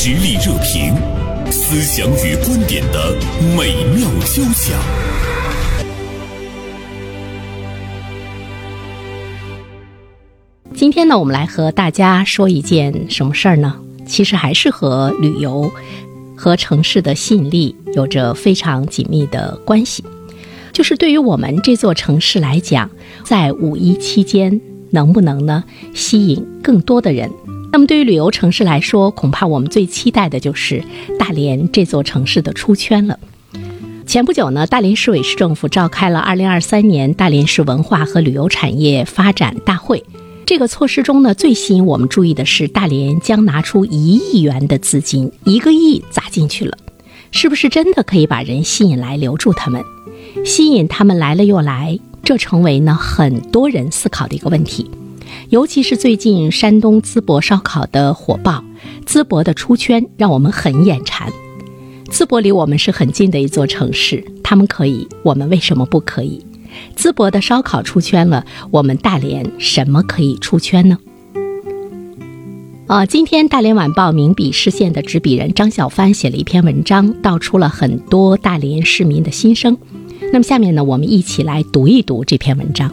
实力热评，思想与观点的美妙交响。今天呢，我们来和大家说一件什么事儿呢？其实还是和旅游和城市的吸引力有着非常紧密的关系。就是对于我们这座城市来讲，在五一期间能不能呢吸引更多的人？那么对于旅游城市来说，恐怕我们最期待的就是大连这座城市的出圈了。前不久呢，大连市委市政府召开了二零二三年大连市文化和旅游产业发展大会。这个措施中呢，最吸引我们注意的是，大连将拿出一亿元的资金，一个亿砸进去了，是不是真的可以把人吸引来，留住他们？吸引他们来了又来，这成为呢很多人思考的一个问题。尤其是最近山东淄博烧烤的火爆，淄博的出圈让我们很眼馋。淄博离我们是很近的一座城市，他们可以，我们为什么不可以？淄博的烧烤出圈了，我们大连什么可以出圈呢？啊，今天《大连晚报》名笔视线的执笔人张小帆写了一篇文章，道出了很多大连市民的心声。那么下面呢，我们一起来读一读这篇文章。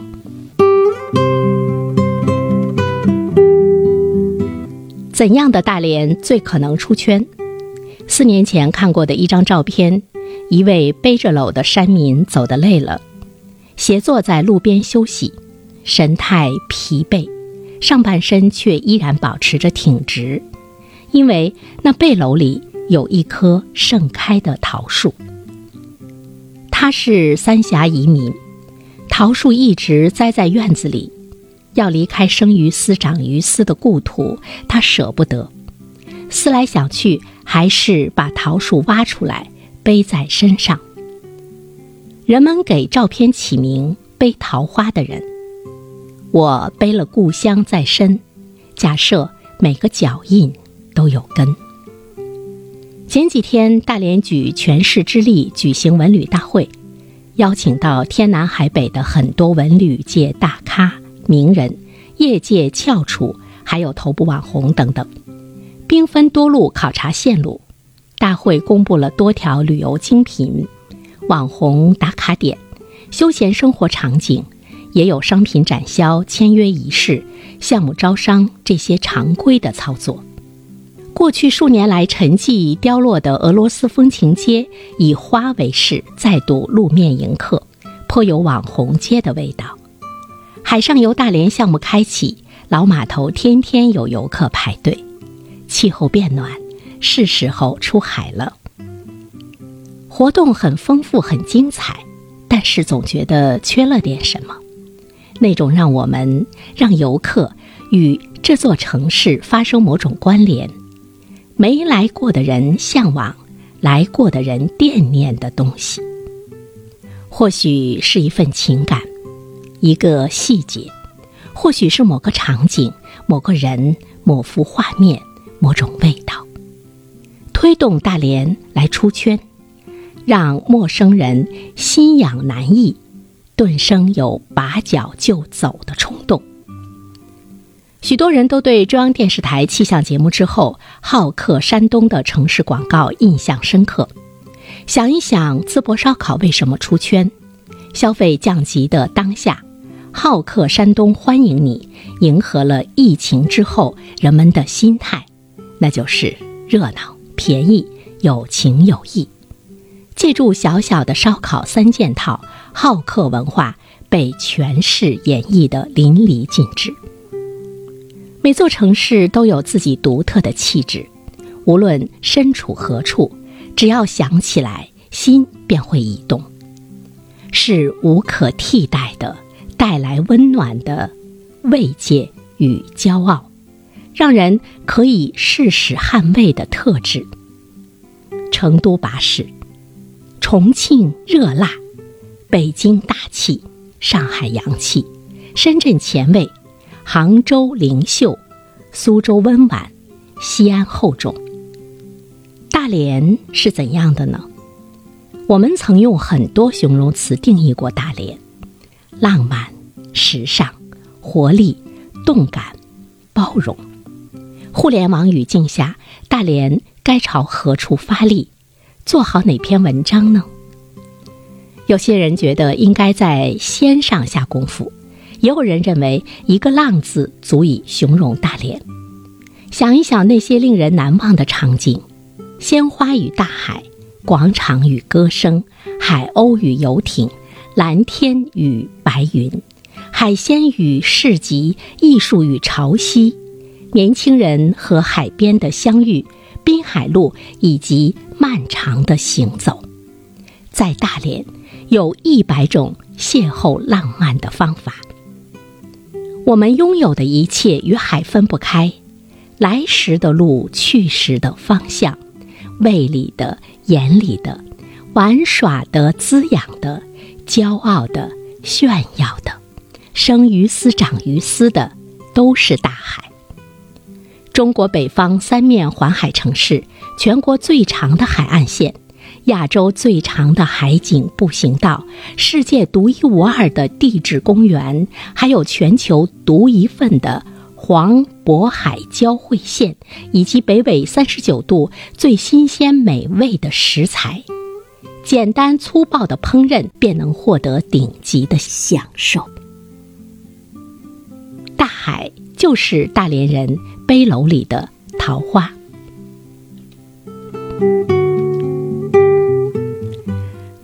怎样的大连最可能出圈？四年前看过的一张照片，一位背着篓的山民走得累了。斜坐在路边休息，神态疲惫，上半身却依然保持着挺直，因为那背篓里有一棵盛开的桃树。他是三峡移民，桃树一直栽在院子里，要离开生于斯长于斯的故土，他舍不得。思来想去，还是把桃树挖出来背在身上。人们给照片起名“背桃花的人”，我背了故乡在身，假设每个脚印都有根。前几天，大连举全市之力举行文旅大会，邀请到天南海北的很多文旅界大咖、名人、业界翘楚，还有头部网红等等，兵分多路考察线路。大会公布了多条旅游精品。网红打卡点、休闲生活场景，也有商品展销、签约仪式、项目招商这些常规的操作。过去数年来沉寂凋落的俄罗斯风情街，以花为饰，再度露面迎客，颇有网红街的味道。海上游大连项目开启，老码头天天有游客排队。气候变暖，是时候出海了。活动很丰富，很精彩，但是总觉得缺了点什么，那种让我们让游客与这座城市发生某种关联，没来过的人向往，来过的人惦念的东西，或许是一份情感，一个细节，或许是某个场景、某个人、某幅画面、某种味道，推动大连来出圈。让陌生人心痒难抑，顿生有拔脚就走的冲动。许多人都对中央电视台气象节目之后好客山东的城市广告印象深刻。想一想，淄博烧烤为什么出圈？消费降级的当下，好客山东欢迎你，迎合了疫情之后人们的心态，那就是热闹、便宜、有情有义。借助小小的烧烤三件套，好客文化被诠释演绎的淋漓尽致。每座城市都有自己独特的气质，无论身处何处，只要想起来，心便会移动，是无可替代的，带来温暖的慰藉与骄傲，让人可以誓死捍卫的特质。成都巴士。重庆热辣，北京大气，上海洋气，深圳前卫，杭州灵秀，苏州温婉，西安厚重。大连是怎样的呢？我们曾用很多形容词定义过大连：浪漫、时尚、活力、动感、包容。互联网语境下，大连。该朝何处发力，做好哪篇文章呢？有些人觉得应该在“先”上下功夫，也有人认为一个“浪”字足以形容大连。想一想那些令人难忘的场景：鲜花与大海，广场与歌声，海鸥与游艇，蓝天与白云，海鲜与市集，艺术与潮汐，年轻人和海边的相遇，滨海路以及漫长的行走，在大连。有一百种邂逅浪漫的方法。我们拥有的一切与海分不开，来时的路，去时的方向，胃里的、眼里的，玩耍的、滋养的，骄傲的、炫耀的，生于斯、长于斯的，都是大海。中国北方三面环海城市，全国最长的海岸线。亚洲最长的海景步行道，世界独一无二的地质公园，还有全球独一份的黄渤海交汇线，以及北纬三十九度最新鲜美味的食材，简单粗暴的烹饪便能获得顶级的享受。大海就是大连人背篓里的桃花。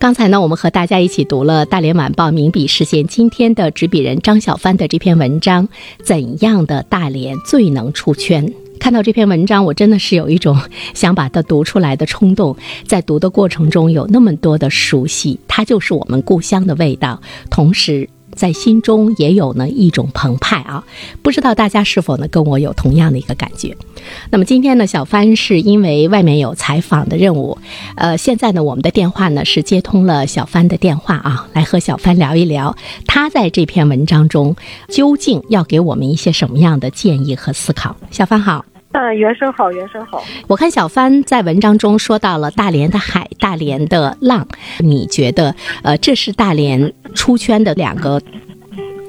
刚才呢，我们和大家一起读了《大连晚报》名笔视线今天的执笔人张小帆的这篇文章，《怎样的大连最能出圈》。看到这篇文章，我真的是有一种想把它读出来的冲动。在读的过程中，有那么多的熟悉，它就是我们故乡的味道，同时。在心中也有呢一种澎湃啊，不知道大家是否呢跟我有同样的一个感觉？那么今天呢，小帆是因为外面有采访的任务，呃，现在呢，我们的电话呢是接通了小帆的电话啊，来和小帆聊一聊，他在这篇文章中究竟要给我们一些什么样的建议和思考？小帆好。嗯，原声好，原声好。我看小帆在文章中说到了大连的海，大连的浪，你觉得，呃，这是大连出圈的两个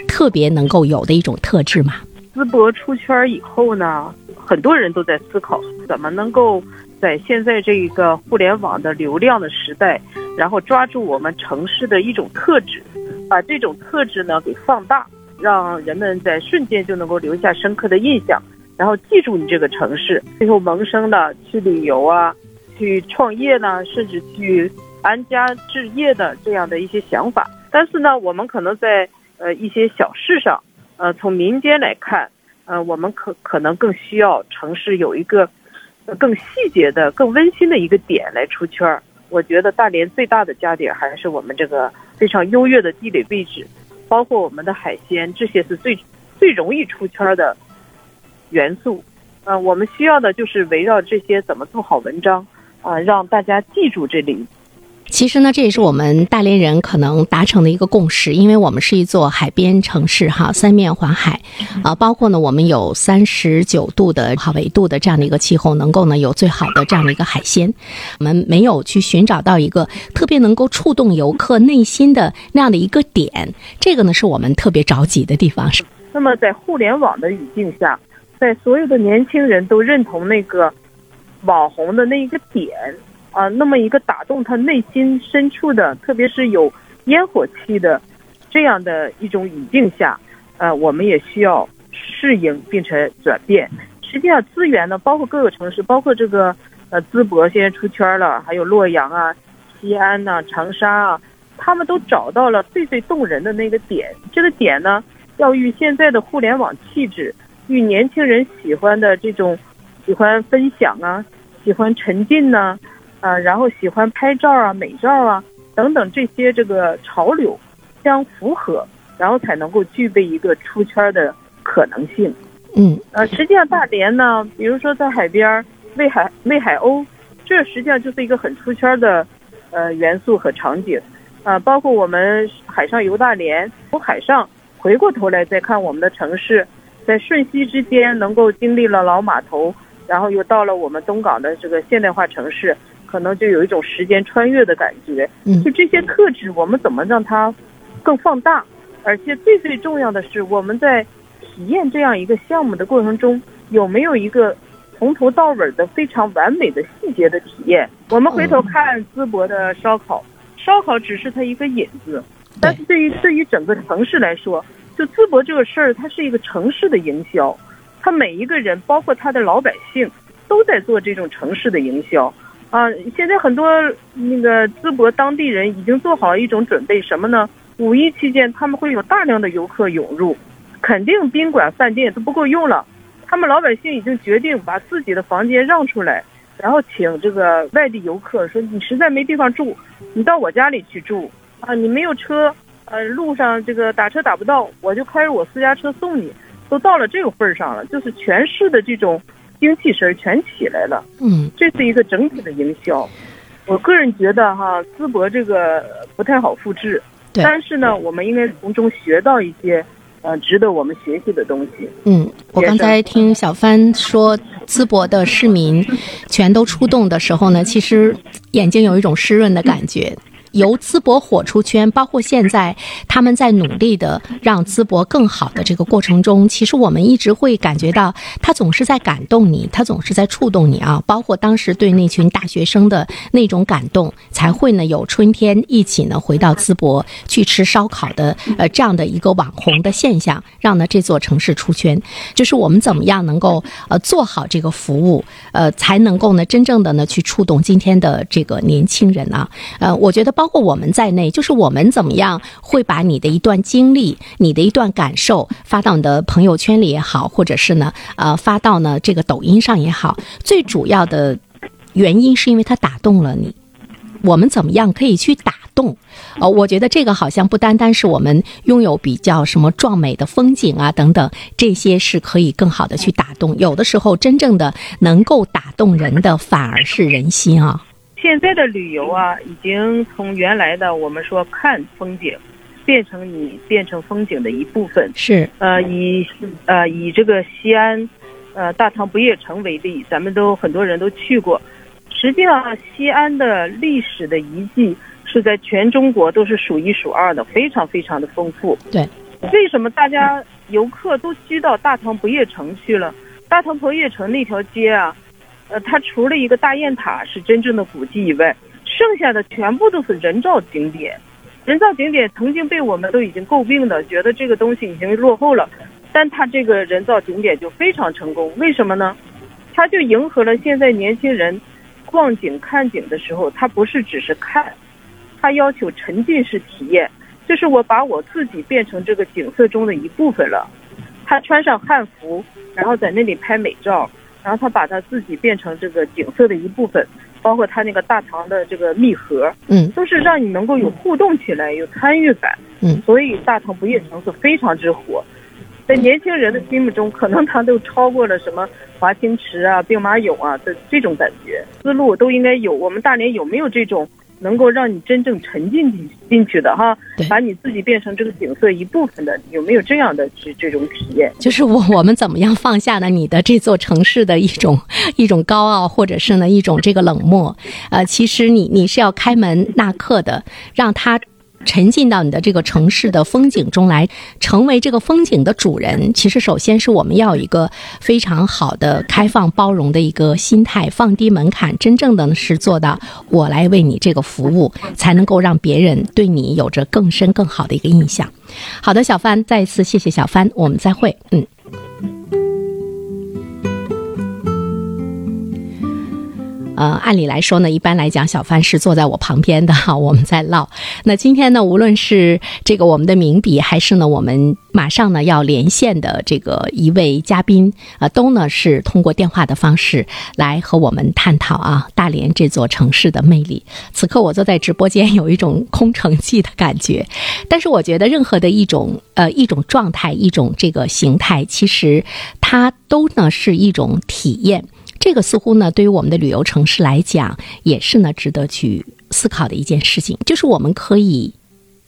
特别能够有的一种特质吗？淄博出圈以后呢，很多人都在思考怎么能够在现在这一个互联网的流量的时代，然后抓住我们城市的一种特质，把这种特质呢给放大，让人们在瞬间就能够留下深刻的印象。然后记住你这个城市，最后萌生的去旅游啊，去创业呢，甚至去安家置业的这样的一些想法。但是呢，我们可能在呃一些小事上，呃从民间来看，呃我们可可能更需要城市有一个更细节的、更温馨的一个点来出圈儿。我觉得大连最大的加点还是我们这个非常优越的地理位置，包括我们的海鲜，这些是最最容易出圈的。元素，呃，我们需要的就是围绕这些怎么做好文章，啊，让大家记住这里。其实呢，这也是我们大连人可能达成的一个共识，因为我们是一座海边城市哈，三面环海，啊，包括呢，我们有三十九度的好纬度的这样的一个气候，能够呢有最好的这样的一个海鲜。我们没有去寻找到一个特别能够触动游客内心的那样的一个点，这个呢是我们特别着急的地方。是。那么在互联网的语境下。在所有的年轻人都认同那个网红的那一个点啊，那么一个打动他内心深处的，特别是有烟火气的这样的一种语境下，呃，我们也需要适应并且转变。实际上，资源呢，包括各个城市，包括这个呃淄博现在出圈了，还有洛阳啊、西安呐、长沙啊，他们都找到了最最动人的那个点。这个点呢，要与现在的互联网气质。与年轻人喜欢的这种，喜欢分享啊，喜欢沉浸呢，啊，然后喜欢拍照啊、美照啊等等这些这个潮流相符合，然后才能够具备一个出圈的可能性。嗯，呃，实际上大连呢，比如说在海边喂海喂海鸥，这实际上就是一个很出圈的呃元素和场景。啊，包括我们海上游大连，从海上回过头来再看我们的城市。在瞬息之间，能够经历了老码头，然后又到了我们东港的这个现代化城市，可能就有一种时间穿越的感觉。嗯，就这些特质，我们怎么让它更放大？而且最最重要的是，我们在体验这样一个项目的过程中，有没有一个从头到尾的非常完美的细节的体验。我们回头看淄博的烧烤，烧烤只是它一个引子，但是对于对于整个城市来说，就淄博这个事儿，它是一个城市的营销，它每一个人，包括他的老百姓，都在做这种城市的营销。啊，现在很多那个淄博当地人已经做好了一种准备，什么呢？五一期间他们会有大量的游客涌入，肯定宾馆饭店都不够用了。他们老百姓已经决定把自己的房间让出来，然后请这个外地游客说：“你实在没地方住，你到我家里去住啊！你没有车，呃，路上这个打车打不到，我就开着我私家车送你。”都到了这个份儿上了，就是全市的这种。精气神全起来了，嗯，这是一个整体的营销。我个人觉得哈，淄博这个不太好复制，但是呢，我们应该从中学到一些呃值得我们学习的东西。嗯，我刚才听小帆说，淄博的市民全都出动的时候呢，其实眼睛有一种湿润的感觉。由淄博火出圈，包括现在他们在努力的让淄博更好的这个过程中，其实我们一直会感觉到他总是在感动你，他总是在触动你啊。包括当时对那群大学生的那种感动，才会呢有春天一起呢回到淄博去吃烧烤的呃这样的一个网红的现象，让呢这座城市出圈。就是我们怎么样能够呃做好这个服务，呃才能够呢真正的呢去触动今天的这个年轻人啊。呃，我觉得包。包括我们在内，就是我们怎么样会把你的一段经历、你的一段感受发到你的朋友圈里也好，或者是呢，呃，发到呢这个抖音上也好。最主要的原因是因为它打动了你。我们怎么样可以去打动？哦，我觉得这个好像不单单是我们拥有比较什么壮美的风景啊等等，这些是可以更好的去打动。有的时候，真正的能够打动人的反而是人心啊。现在的旅游啊，已经从原来的我们说看风景，变成你变成风景的一部分。是，呃，以呃以这个西安，呃大唐不夜城为例，咱们都很多人都去过。实际上，西安的历史的遗迹是在全中国都是数一数二的，非常非常的丰富。对，为什么大家游客都聚到大唐不夜城去了？大唐不夜城那条街啊。呃，它除了一个大雁塔是真正的古迹以外，剩下的全部都是人造景点。人造景点曾经被我们都已经诟病的，觉得这个东西已经落后了，但它这个人造景点就非常成功。为什么呢？它就迎合了现在年轻人逛景看景的时候，它不是只是看，它要求沉浸式体验，就是我把我自己变成这个景色中的一部分了。他穿上汉服，然后在那里拍美照。然后他把他自己变成这个景色的一部分，包括他那个大唐的这个密盒，嗯，都是让你能够有互动起来，有参与感，嗯，所以大唐不夜城是非常之火，在年轻人的心目中，可能他都超过了什么华清池啊、兵马俑啊的这种感觉，思路都应该有。我们大连有没有这种？能够让你真正沉浸进进去的哈，把你自己变成这个景色一部分的，有没有这样的这这种体验？就是我我们怎么样放下呢？你的这座城市的一种 一种高傲，或者是呢一种这个冷漠？呃，其实你你是要开门纳客的，让他。沉浸到你的这个城市的风景中来，成为这个风景的主人。其实，首先是我们要有一个非常好的开放包容的一个心态，放低门槛，真正的是做到我来为你这个服务，才能够让别人对你有着更深更好的一个印象。好的，小帆，再一次谢谢小帆，我们再会。嗯。呃，按理来说呢，一般来讲，小帆是坐在我旁边的哈，我们在唠。那今天呢，无论是这个我们的名笔，还是呢我们马上呢要连线的这个一位嘉宾，呃，都呢是通过电话的方式来和我们探讨啊大连这座城市的魅力。此刻我坐在直播间，有一种 空城计的感觉。但是我觉得，任何的一种呃一种状态，一种这个形态，其实它都呢是一种体验。这个似乎呢，对于我们的旅游城市来讲，也是呢值得去思考的一件事情。就是我们可以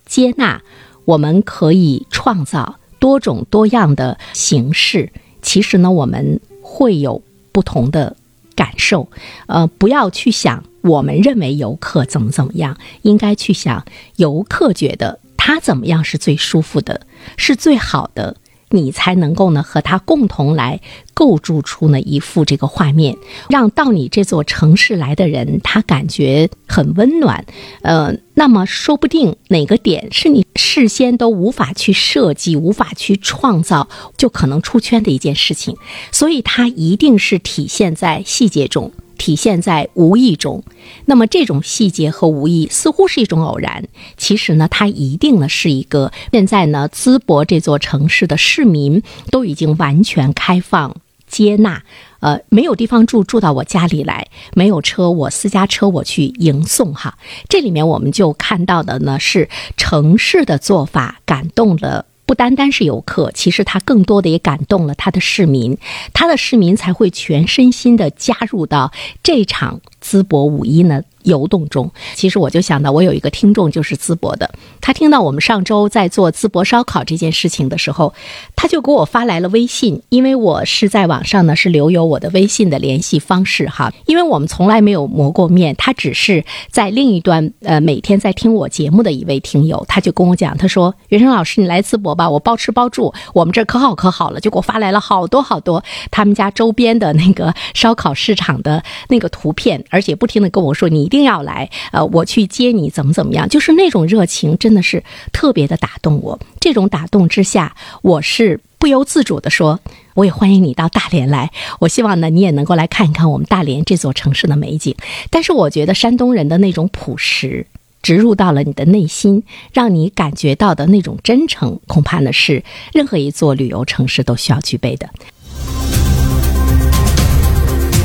接纳，我们可以创造多种多样的形式。其实呢，我们会有不同的感受。呃，不要去想我们认为游客怎么怎么样，应该去想游客觉得他怎么样是最舒服的，是最好的。你才能够呢和他共同来构筑出呢一幅这个画面，让到你这座城市来的人他感觉很温暖。呃，那么说不定哪个点是你事先都无法去设计、无法去创造，就可能出圈的一件事情。所以它一定是体现在细节中。体现在无意中，那么这种细节和无意似乎是一种偶然，其实呢，它一定呢是一个现在呢淄博这座城市的市民都已经完全开放接纳，呃，没有地方住，住到我家里来；没有车，我私家车我去迎送哈。这里面我们就看到的呢是城市的做法感动了。不单单是游客，其实他更多的也感动了他的市民，他的市民才会全身心的加入到这场淄博五一呢。游动中，其实我就想到，我有一个听众就是淄博的，他听到我们上周在做淄博烧烤这件事情的时候，他就给我发来了微信，因为我是在网上呢是留有我的微信的联系方式哈，因为我们从来没有磨过面，他只是在另一端呃每天在听我节目的一位听友，他就跟我讲，他说袁生老师你来淄博吧，我包吃包住，我们这可好可好了，就给我发来了好多好多他们家周边的那个烧烤市场的那个图片，而且不停的跟我说你一定。要来，呃，我去接你，怎么怎么样？就是那种热情，真的是特别的打动我。这种打动之下，我是不由自主的说，我也欢迎你到大连来。我希望呢，你也能够来看一看我们大连这座城市的美景。但是，我觉得山东人的那种朴实，植入到了你的内心，让你感觉到的那种真诚，恐怕呢是任何一座旅游城市都需要具备的。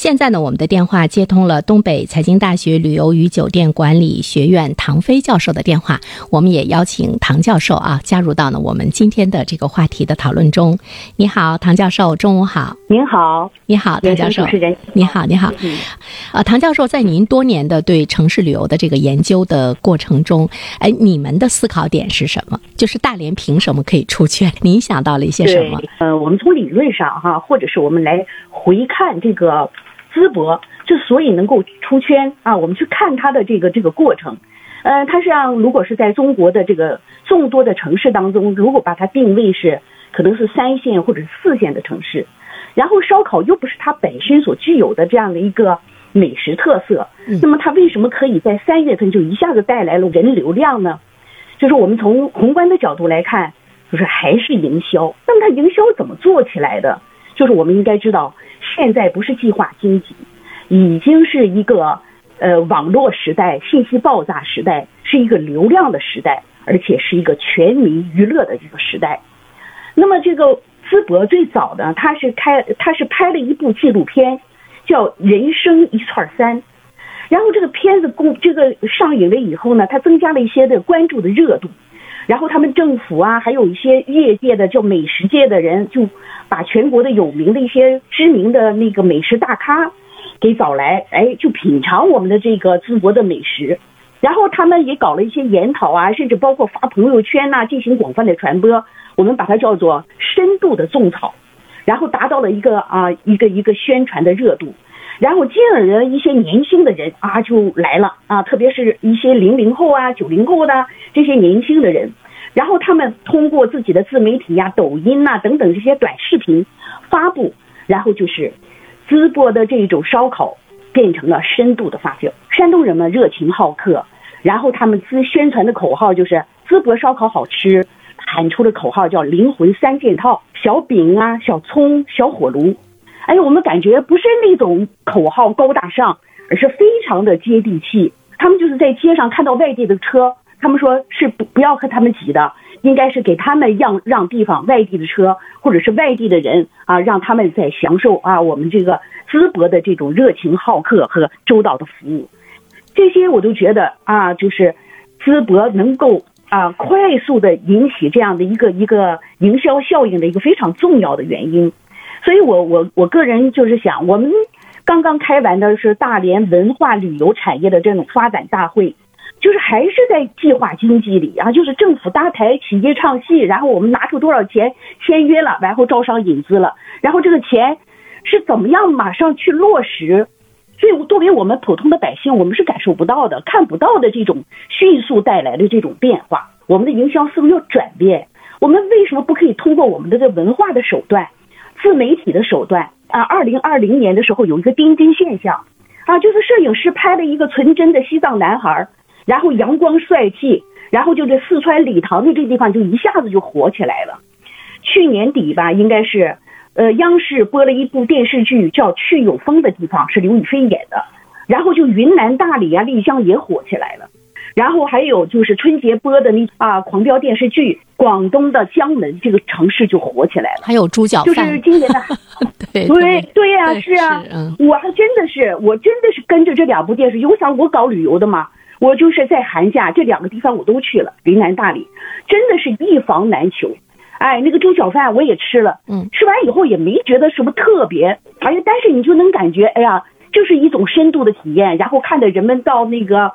现在呢，我们的电话接通了东北财经大学旅游与酒店管理学院唐飞教授的电话。我们也邀请唐教授啊加入到呢我们今天的这个话题的讨论中。你好，唐教授，中午好。您好，你好，唐教授。主持人，你好，你好。呃，唐教授，在您多年的对城市旅游的这个研究的过程中，哎，你们的思考点是什么？就是大连凭什么可以出圈？您想到了一些什么？呃，我们从理论上哈，或者是我们来回看这个。淄博之所以能够出圈啊，我们去看它的这个这个过程，呃，它实际上如果是在中国的这个众多的城市当中，如果把它定位是可能是三线或者是四线的城市，然后烧烤又不是它本身所具有的这样的一个美食特色，那么它为什么可以在三月份就一下子带来了人流量呢？就是我们从宏观的角度来看，就是还是营销。那么它营销怎么做起来的？就是我们应该知道。现在不是计划经济，已经是一个呃网络时代、信息爆炸时代，是一个流量的时代，而且是一个全民娱乐的这个时代。那么这个淄博最早的，他是开他是拍了一部纪录片，叫《人生一串三》，然后这个片子公这个上映了以后呢，它增加了一些的关注的热度。然后他们政府啊，还有一些业界的叫美食界的人，就把全国的有名的一些知名的那个美食大咖给找来，哎，就品尝我们的这个淄博的美食。然后他们也搞了一些研讨啊，甚至包括发朋友圈呐，进行广泛的传播。我们把它叫做深度的种草，然后达到了一个啊一个一个宣传的热度。然后进而呢，一些年轻的人啊就来了啊，特别是一些零零后啊、九零后的这些年轻的人，然后他们通过自己的自媒体呀、抖音呐等等这些短视频发布，然后就是淄博的这种烧烤变成了深度的发酵。山东人们热情好客，然后他们自宣传的口号就是淄博烧烤好吃，喊出的口号叫灵魂三件套：小饼啊、小葱、小火炉。哎，我们感觉不是那种口号高大上，而是非常的接地气。他们就是在街上看到外地的车，他们说是不不要和他们挤的，应该是给他们让让地方，外地的车或者是外地的人啊，让他们在享受啊我们这个淄博的这种热情好客和周到的服务。这些我都觉得啊，就是淄博能够啊快速的引起这样的一个一个营销效应的一个非常重要的原因。所以，我我我个人就是想，我们刚刚开完的是大连文化旅游产业的这种发展大会，就是还是在计划经济里啊，就是政府搭台，企业唱戏，然后我们拿出多少钱签约了，然后招商引资了，然后这个钱是怎么样马上去落实？所以作为我们普通的百姓，我们是感受不到的、看不到的这种迅速带来的这种变化。我们的营销思路要转变，我们为什么不可以通过我们的这文化的手段、自媒体的手段啊？二零二零年的时候有一个钉钉现象啊，就是摄影师拍了一个纯真的西藏男孩。然后阳光帅气，然后就这四川理塘的这地方就一下子就火起来了。去年底吧，应该是，呃，央视播了一部电视剧叫《去有风的地方》，是刘亦菲演的。然后就云南大理啊、丽江也火起来了。然后还有就是春节播的那啊狂飙电视剧，广东的江门这个城市就火起来了。还有猪脚饭，就是今年的，对对对呀，是啊，我还真的是，我真的是跟着这两部电视剧，我想我搞旅游的嘛。我就是在寒假这两个地方我都去了，云南大理，真的是一房难求。哎，那个猪脚饭我也吃了，嗯，吃完以后也没觉得什么特别，哎呀，但是你就能感觉，哎呀，就是一种深度的体验。然后看着人们到那个，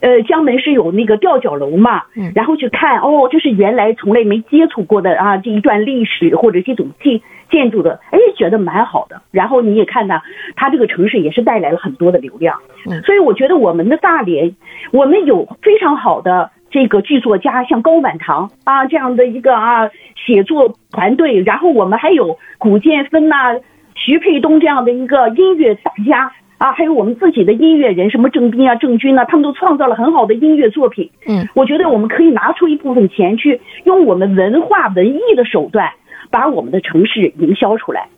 呃，江门是有那个吊脚楼嘛，嗯，然后去看，哦，这是原来从来没接触过的啊，这一段历史或者这种建建筑的，哎，觉得蛮好的。然后你也看到，它这个城市也是带来了很多的流量，嗯，所以我觉得我们的大连。我们有非常好的这个剧作家，像高满堂啊这样的一个啊写作团队，然后我们还有古建芬呐、徐沛东这样的一个音乐大家啊，还有我们自己的音乐人，什么郑斌啊、郑钧啊，他们都创造了很好的音乐作品。嗯，我觉得我们可以拿出一部分钱去用我们文化文艺的手段，把我们的城市营销出来。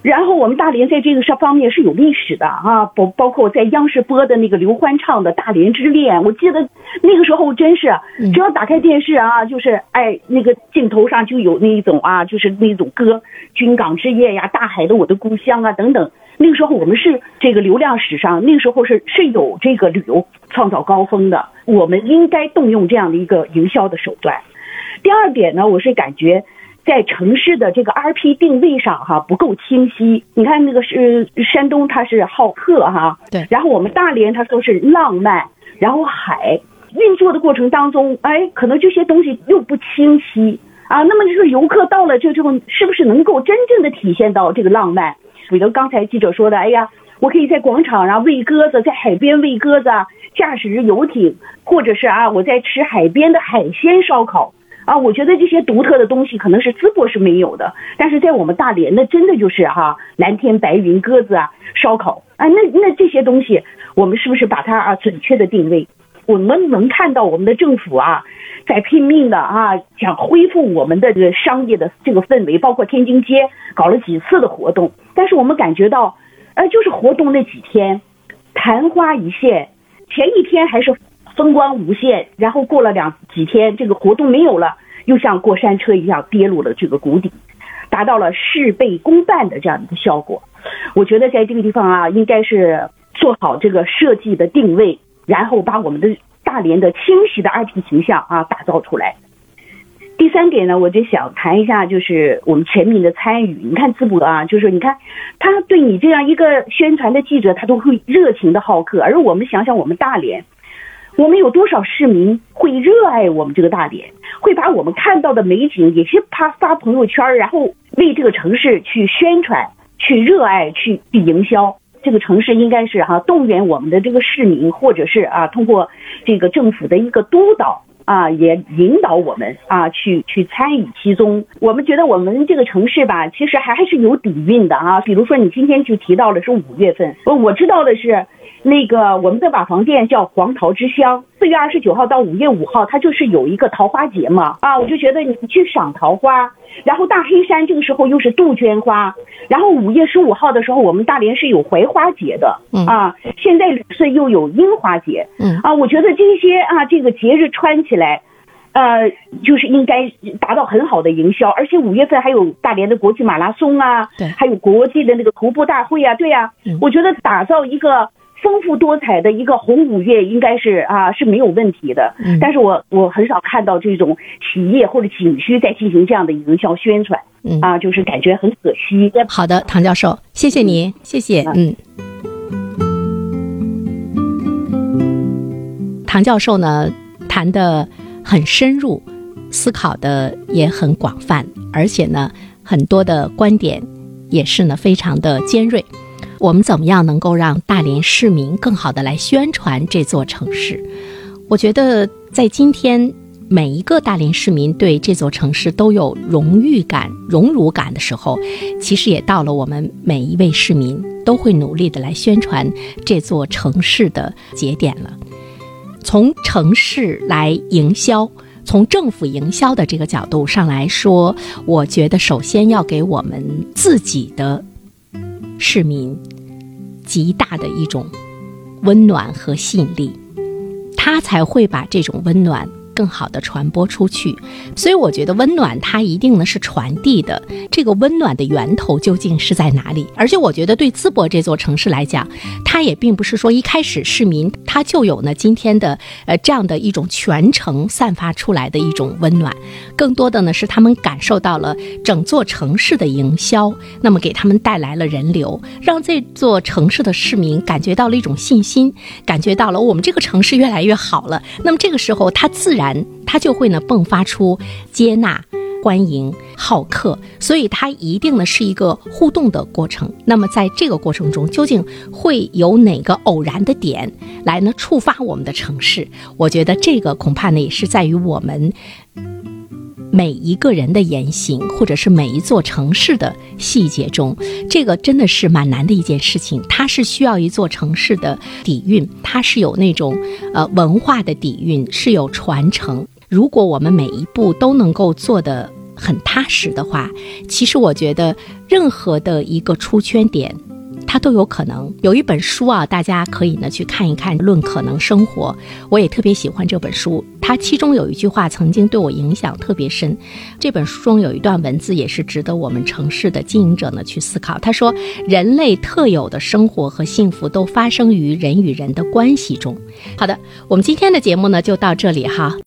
然后我们大连在这个上方面是有历史的啊，包包括在央视播的那个刘欢唱的《大连之恋》，我记得那个时候真是，只要打开电视啊，就是哎那个镜头上就有那一种啊，就是那种歌《军港之夜》呀，《大海的我的故乡》啊等等。那个时候我们是这个流量史上，那个时候是是有这个旅游创造高峰的，我们应该动用这样的一个营销的手段。第二点呢，我是感觉。在城市的这个 R P 定位上，哈不够清晰。你看那个是山东，它是好客哈，对。然后我们大连，它说是浪漫，然后海运作的过程当中，哎，可能这些东西又不清晰啊。那么就是游客到了这之后，是不是能够真正的体现到这个浪漫？比如刚才记者说的，哎呀，我可以在广场上喂鸽子，在海边喂鸽子，驾驶着游艇，或者是啊，我在吃海边的海鲜烧烤。啊，我觉得这些独特的东西可能是淄博是没有的，但是在我们大连，那真的就是哈蓝天白云、鸽子啊、烧烤啊，那那这些东西，我们是不是把它啊准确的定位？我们能看到我们的政府啊，在拼命的啊想恢复我们的这个商业的这个氛围，包括天津街搞了几次的活动，但是我们感觉到，呃，就是活动那几天，昙花一现，前一天还是。风光无限，然后过了两几天，这个活动没有了，又像过山车一样跌入了这个谷底，达到了事倍功半的这样一个效果。我觉得在这个地方啊，应该是做好这个设计的定位，然后把我们的大连的清晰的 IP 形象啊打造出来。第三点呢，我就想谈一下，就是我们全民的参与。你看淄博啊，就是你看他对你这样一个宣传的记者，他都会热情的好客，而我们想想我们大连。我们有多少市民会热爱我们这个大连，会把我们看到的美景也是发发朋友圈，然后为这个城市去宣传、去热爱、去去营销。这个城市应该是哈动员我们的这个市民，或者是啊通过这个政府的一个督导啊，也引导我们啊去去参与其中。我们觉得我们这个城市吧，其实还是有底蕴的啊。比如说你今天就提到了是五月份，我我知道的是。那个我们的瓦房店叫黄桃之乡，四月二十九号到五月五号，它就是有一个桃花节嘛。啊，我就觉得你去赏桃花，然后大黑山这个时候又是杜鹃花，然后五月十五号的时候，我们大连是有槐花节的。啊，现在旅顺又有樱花节，嗯。啊，我觉得这些啊这个节日穿起来，呃，就是应该达到很好的营销，而且五月份还有大连的国际马拉松啊，对，还有国际的那个徒步大会啊，对呀，我觉得打造一个。丰富多彩的一个红五月应该是啊是没有问题的，但是我我很少看到这种企业或者景区在进行这样的营销宣传，啊，就是感觉很可惜。好的，唐教授，谢谢您，谢谢，嗯。唐教授呢谈的很深入，思考的也很广泛，而且呢很多的观点也是呢非常的尖锐。我们怎么样能够让大连市民更好的来宣传这座城市？我觉得在今天。每一个大连市民对这座城市都有荣誉感、荣辱感的时候，其实也到了我们每一位市民都会努力的来宣传这座城市的节点了。从城市来营销，从政府营销的这个角度上来说，我觉得首先要给我们自己的市民极大的一种温暖和吸引力，他才会把这种温暖。更好的传播出去，所以我觉得温暖它一定呢是传递的。这个温暖的源头究竟是在哪里？而且我觉得对淄博这座城市来讲，它也并不是说一开始市民他就有呢今天的呃这样的一种全程散发出来的一种温暖，更多的呢是他们感受到了整座城市的营销，那么给他们带来了人流，让这座城市的市民感觉到了一种信心，感觉到了我们这个城市越来越好了。那么这个时候他自然。他就会呢迸发出接纳、欢迎、好客，所以它一定呢是一个互动的过程。那么在这个过程中，究竟会有哪个偶然的点来呢触发我们的城市？我觉得这个恐怕呢也是在于我们。每一个人的言行，或者是每一座城市的细节中，这个真的是蛮难的一件事情。它是需要一座城市的底蕴，它是有那种呃文化的底蕴，是有传承。如果我们每一步都能够做得很踏实的话，其实我觉得任何的一个出圈点。它都有可能有一本书啊，大家可以呢去看一看《论可能生活》，我也特别喜欢这本书。它其中有一句话曾经对我影响特别深，这本书中有一段文字也是值得我们城市的经营者呢去思考。他说：“人类特有的生活和幸福都发生于人与人的关系中。”好的，我们今天的节目呢就到这里哈。